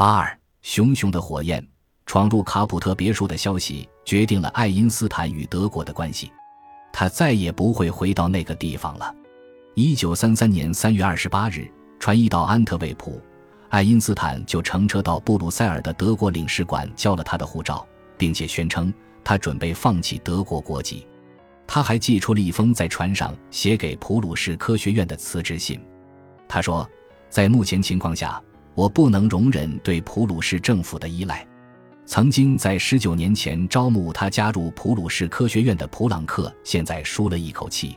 八二，熊熊的火焰闯入卡普特别墅的消息，决定了爱因斯坦与德国的关系。他再也不会回到那个地方了。一九三三年三月二十八日，船一到安特卫普，爱因斯坦就乘车到布鲁塞尔的德国领事馆交了他的护照，并且宣称他准备放弃德国国籍。他还寄出了一封在船上写给普鲁士科学院的辞职信。他说，在目前情况下，我不能容忍对普鲁士政府的依赖。曾经在十九年前招募他加入普鲁士科学院的普朗克，现在舒了一口气。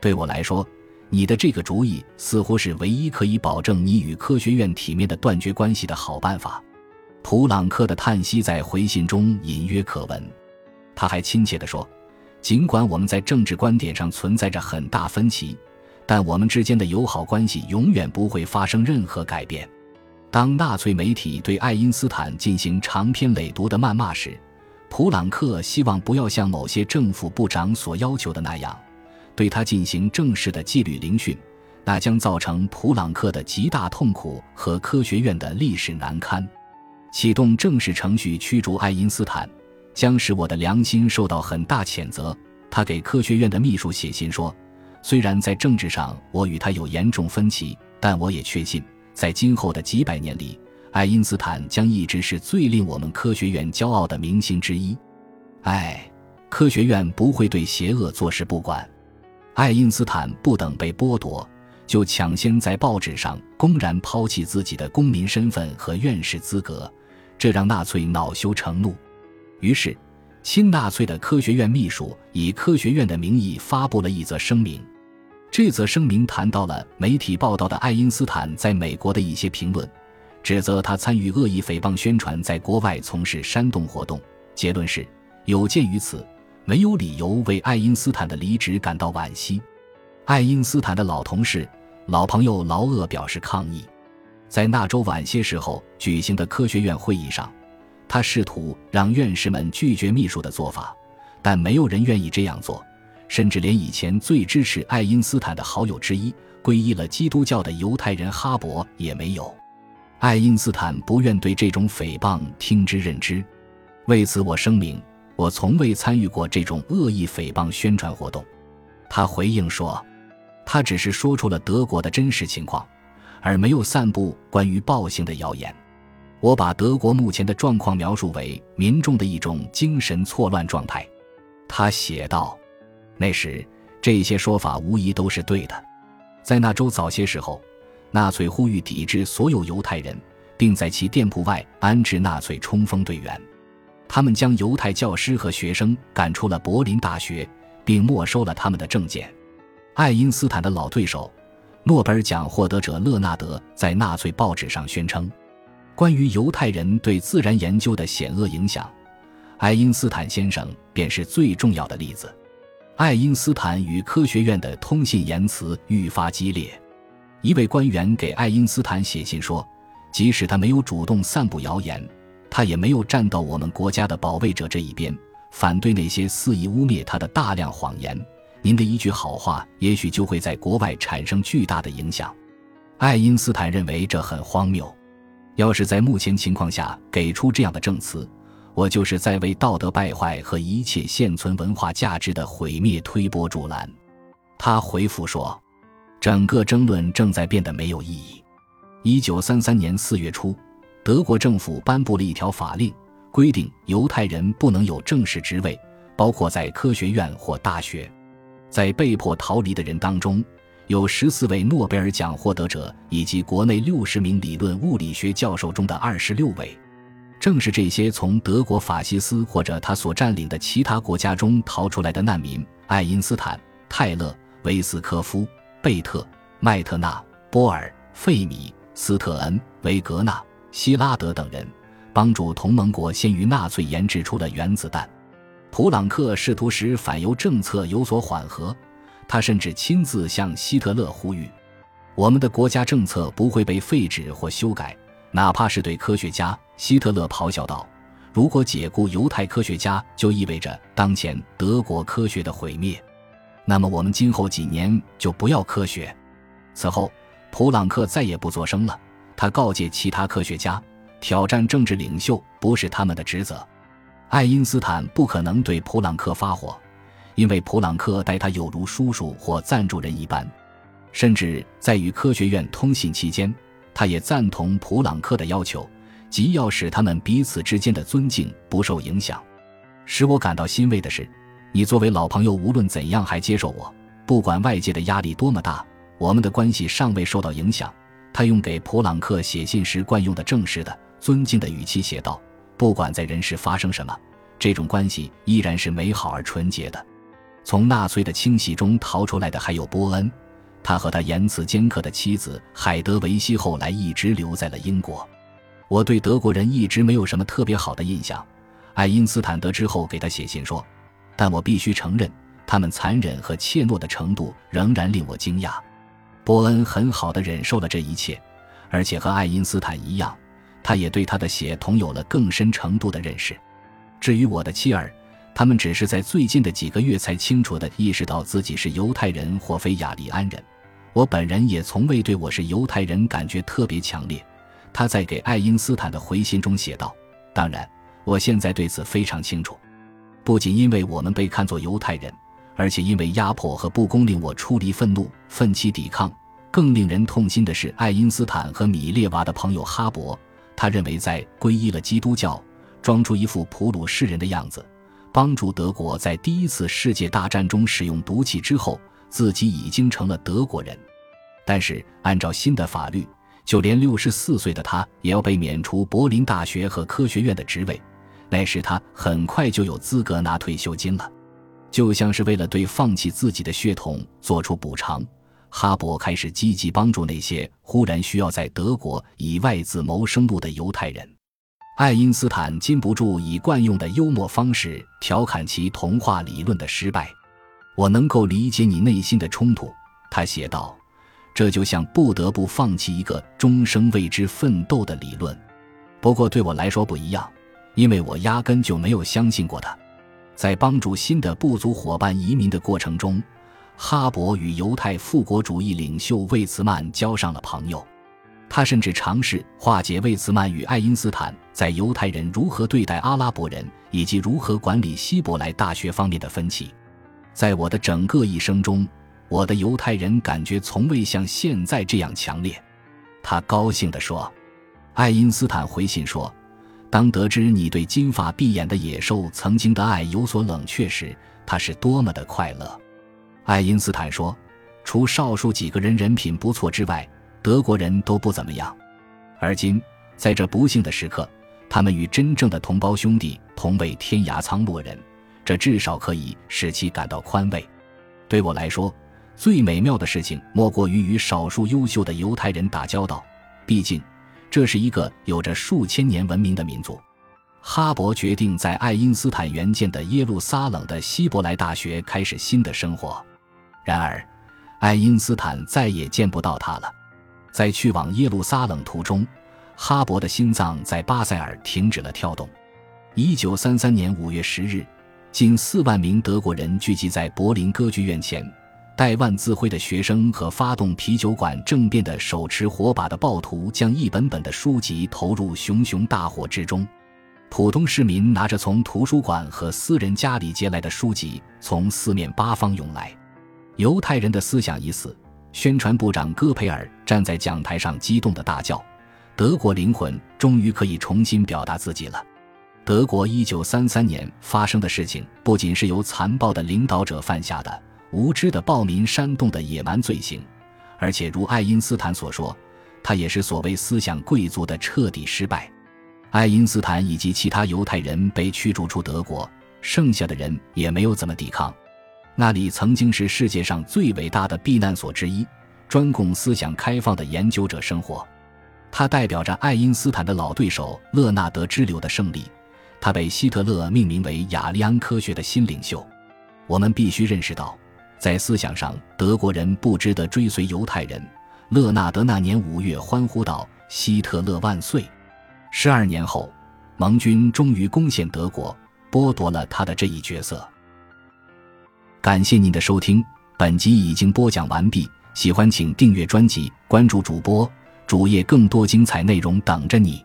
对我来说，你的这个主意似乎是唯一可以保证你与科学院体面的断绝关系的好办法。普朗克的叹息在回信中隐约可闻。他还亲切地说：“尽管我们在政治观点上存在着很大分歧，但我们之间的友好关系永远不会发生任何改变。”当纳粹媒体对爱因斯坦进行长篇累牍的谩骂时，普朗克希望不要像某些政府部长所要求的那样，对他进行正式的纪律聆讯，那将造成普朗克的极大痛苦和科学院的历史难堪。启动正式程序驱逐爱因斯坦，将使我的良心受到很大谴责。他给科学院的秘书写信说：“虽然在政治上我与他有严重分歧，但我也确信。”在今后的几百年里，爱因斯坦将一直是最令我们科学院骄傲的明星之一。唉，科学院不会对邪恶坐视不管。爱因斯坦不等被剥夺，就抢先在报纸上公然抛弃自己的公民身份和院士资格，这让纳粹恼羞成怒。于是，亲纳粹的科学院秘书以科学院的名义发布了一则声明。这则声明谈到了媒体报道的爱因斯坦在美国的一些评论，指责他参与恶意诽谤宣传，在国外从事煽动活动。结论是，有鉴于此，没有理由为爱因斯坦的离职感到惋惜。爱因斯坦的老同事、老朋友劳厄表示抗议。在那周晚些时候举行的科学院会议上，他试图让院士们拒绝秘书的做法，但没有人愿意这样做。甚至连以前最支持爱因斯坦的好友之一、皈依了基督教的犹太人哈勃也没有。爱因斯坦不愿对这种诽谤听之任之。为此，我声明，我从未参与过这种恶意诽谤宣传活动。他回应说，他只是说出了德国的真实情况，而没有散布关于暴行的谣言。我把德国目前的状况描述为民众的一种精神错乱状态。他写道。那时，这些说法无疑都是对的。在那周早些时候，纳粹呼吁抵制所有犹太人，并在其店铺外安置纳粹冲锋队员。他们将犹太教师和学生赶出了柏林大学，并没收了他们的证件。爱因斯坦的老对手、诺贝尔奖获得者勒纳德在纳粹报纸上宣称，关于犹太人对自然研究的险恶影响，爱因斯坦先生便是最重要的例子。爱因斯坦与科学院的通信言辞愈发激烈。一位官员给爱因斯坦写信说：“即使他没有主动散布谣言，他也没有站到我们国家的保卫者这一边，反对那些肆意污蔑他的大量谎言。您的一句好话，也许就会在国外产生巨大的影响。”爱因斯坦认为这很荒谬。要是在目前情况下给出这样的证词。我就是在为道德败坏和一切现存文化价值的毁灭推波助澜。他回复说：“整个争论正在变得没有意义。”一九三三年四月初，德国政府颁布了一条法令，规定犹太人不能有正式职位，包括在科学院或大学。在被迫逃离的人当中，有十四位诺贝尔奖获得者以及国内六十名理论物理学教授中的二十六位。正是这些从德国法西斯或者他所占领的其他国家中逃出来的难民——爱因斯坦、泰勒、维斯科夫、贝特、麦特纳、波尔、费米、斯特恩、维格纳、希拉德等人，帮助同盟国先于纳粹研制出了原子弹。普朗克试图使反犹政策有所缓和，他甚至亲自向希特勒呼吁：“我们的国家政策不会被废止或修改。”哪怕是对科学家，希特勒咆哮道：“如果解雇犹太科学家就意味着当前德国科学的毁灭，那么我们今后几年就不要科学。”此后，普朗克再也不作声了。他告诫其他科学家，挑战政治领袖不是他们的职责。爱因斯坦不可能对普朗克发火，因为普朗克待他有如叔叔或赞助人一般。甚至在与科学院通信期间，他也赞同普朗克的要求，即要使他们彼此之间的尊敬不受影响。使我感到欣慰的是，你作为老朋友，无论怎样还接受我，不管外界的压力多么大，我们的关系尚未受到影响。他用给普朗克写信时惯用的正式的、尊敬的语气写道：“不管在人世发生什么，这种关系依然是美好而纯洁的。”从纳粹的清洗中逃出来的还有波恩。他和他言辞尖刻的妻子海德维希后来一直留在了英国。我对德国人一直没有什么特别好的印象。爱因斯坦得知后给他写信说：“但我必须承认，他们残忍和怯懦的程度仍然令我惊讶。”波恩很好的忍受了这一切，而且和爱因斯坦一样，他也对他的血统有了更深程度的认识。至于我的妻儿，他们只是在最近的几个月才清楚地意识到自己是犹太人或非雅利安人。我本人也从未对我是犹太人感觉特别强烈。他在给爱因斯坦的回信中写道：“当然，我现在对此非常清楚。不仅因为我们被看作犹太人，而且因为压迫和不公令我出离愤怒，奋起抵抗。更令人痛心的是，爱因斯坦和米列娃的朋友哈勃，他认为在皈依了基督教，装出一副普鲁士人的样子，帮助德国在第一次世界大战中使用毒气之后。”自己已经成了德国人，但是按照新的法律，就连六十四岁的他也要被免除柏林大学和科学院的职位。那时他很快就有资格拿退休金了。就像是为了对放弃自己的血统做出补偿，哈勃开始积极帮助那些忽然需要在德国以外自谋生路的犹太人。爱因斯坦禁不住以惯用的幽默方式调侃其童话理论的失败。我能够理解你内心的冲突，他写道：“这就像不得不放弃一个终生为之奋斗的理论。不过对我来说不一样，因为我压根就没有相信过他。在帮助新的部族伙伴移民的过程中，哈勃与犹太复国主义领袖魏茨曼交上了朋友。他甚至尝试化解魏茨曼与爱因斯坦在犹太人如何对待阿拉伯人以及如何管理希伯来大学方面的分歧。”在我的整个一生中，我的犹太人感觉从未像现在这样强烈。他高兴地说。爱因斯坦回信说：“当得知你对金发碧眼的野兽曾经的爱有所冷却时，他是多么的快乐。”爱因斯坦说：“除少数几个人人品不错之外，德国人都不怎么样。而今，在这不幸的时刻，他们与真正的同胞兄弟同为天涯苍落人。”这至少可以使其感到宽慰。对我来说，最美妙的事情莫过于与少数优秀的犹太人打交道。毕竟，这是一个有着数千年文明的民族。哈勃决定在爱因斯坦援建的耶路撒冷的希伯来大学开始新的生活。然而，爱因斯坦再也见不到他了。在去往耶路撒冷途中，哈勃的心脏在巴塞尔停止了跳动。一九三三年五月十日。近四万名德国人聚集在柏林歌剧院前，带万字徽的学生和发动啤酒馆政变的手持火把的暴徒将一本本的书籍投入熊熊大火之中。普通市民拿着从图书馆和私人家里借来的书籍，从四面八方涌来。犹太人的思想已死。宣传部长戈培尔站在讲台上，激动地大叫：“德国灵魂终于可以重新表达自己了。”德国一九三三年发生的事情，不仅是由残暴的领导者犯下的无知的暴民煽动的野蛮罪行，而且如爱因斯坦所说，它也是所谓思想贵族的彻底失败。爱因斯坦以及其他犹太人被驱逐出德国，剩下的人也没有怎么抵抗。那里曾经是世界上最伟大的避难所之一，专供思想开放的研究者生活。它代表着爱因斯坦的老对手勒纳德支流的胜利。他被希特勒命名为雅利安科学的新领袖。我们必须认识到，在思想上，德国人不值得追随犹太人。勒纳德那年五月欢呼道：“希特勒万岁！”十二年后，盟军终于攻陷德国，剥夺了他的这一角色。感谢您的收听，本集已经播讲完毕。喜欢请订阅专辑，关注主播主页，更多精彩内容等着你。